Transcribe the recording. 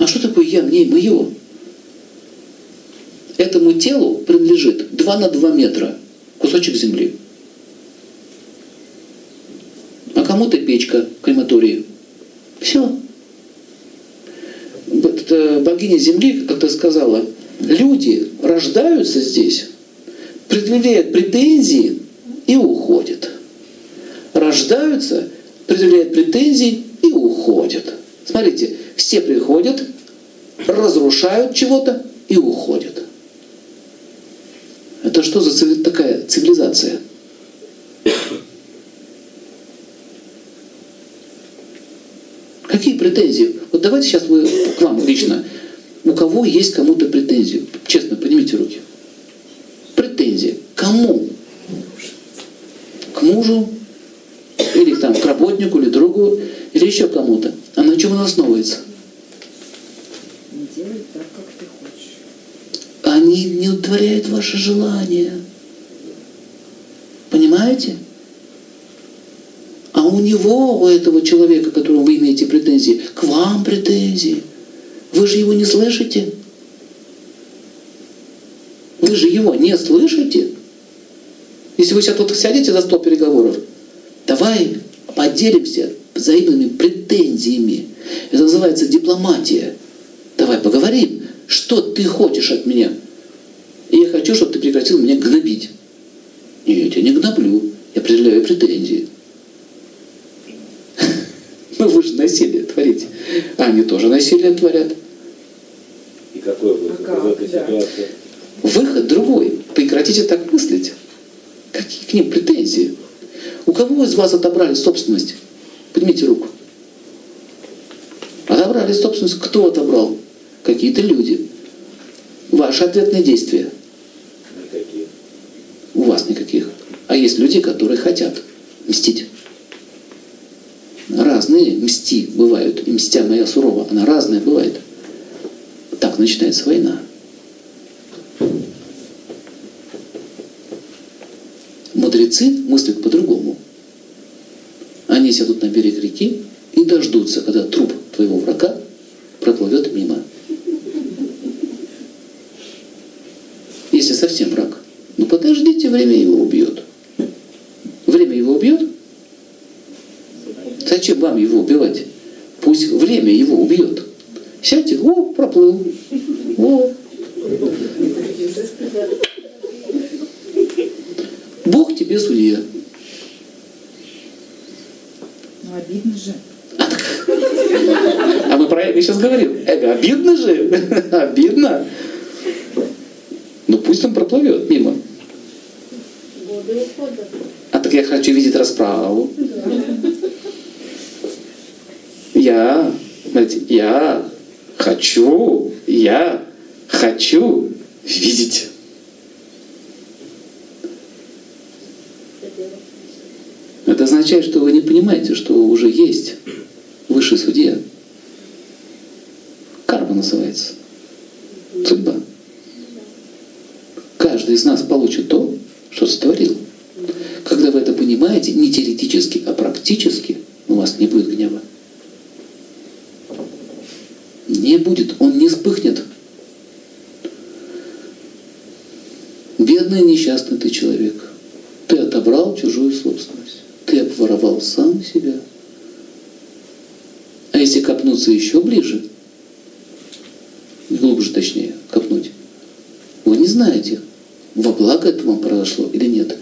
А что такое я, мне, мое? Этому телу принадлежит 2 на 2 метра кусочек земли. А кому-то печка в крематории. Все. Богиня Земли как-то сказала, люди рождаются здесь, предъявляют претензии и уходят. Рождаются, предъявляют претензии и уходят. Смотрите, все приходят, разрушают чего-то и уходят. Это что за такая цивилизация? Какие претензии? Вот давайте сейчас вы, к вам лично. У кого есть кому-то претензию? Честно, поднимите руки. Претензии. Кому? К мужу? Или там, к работнику, или другу, или еще кому-то. На чем она основывается? Делай так, как ты хочешь. Они не удовлетворяют ваши желания. Понимаете? А у него, у этого человека, которому вы имеете претензии, к вам претензии. Вы же его не слышите. Вы же его не слышите. Если вы сейчас тут сядете за стол переговоров, давай поделимся взаимными претензиями. Это называется дипломатия. Давай поговорим, что ты хочешь от меня. И я хочу, чтобы ты прекратил меня гнобить. Нет, я тебя не гноблю, я предъявляю претензии. Ну вы же насилие творите. А они тоже насилие творят. И какой выход А как, из этой да. ситуации? Выход другой. Прекратите так мыслить. Какие к ним претензии? У кого из вас отобрали собственность? Поднимите руку. Отобрали собственность. Кто отобрал? Какие-то люди. Ваши ответные действия. Никаких. У вас никаких. А есть люди, которые хотят мстить. Разные мсти бывают. И мстя моя сурова, она разная бывает. Так начинается война. Мудрецы мыслят по-другому. Они сядут на берег реки и дождутся, когда труп твоего врага проплывет мимо. Если совсем враг. Ну подождите, время его убьет. Время его убьет? Зачем вам его убивать? Пусть время его убьет. Сядьте, о, проплыл. О. Бог тебе судья. Ну, обидно же. А мы про эго сейчас говорим. Эго обидно же? Обидно. Ну пусть он проплывет мимо. А так я хочу видеть расправу. Я, смотрите, я хочу, я хочу видеть. Означает, что вы не понимаете, что уже есть высший судья. Карма называется. Судьба. Каждый из нас получит то, что сотворил. Когда вы это понимаете, не теоретически, а практически, у вас не будет гнева. Не будет, он не вспыхнет. Бедный несчастный ты человек. Ты отобрал чужую собственность. Ты обворовал сам себя. А если копнуться еще ближе, глубже точнее, копнуть, вы не знаете, во благо это вам произошло или нет.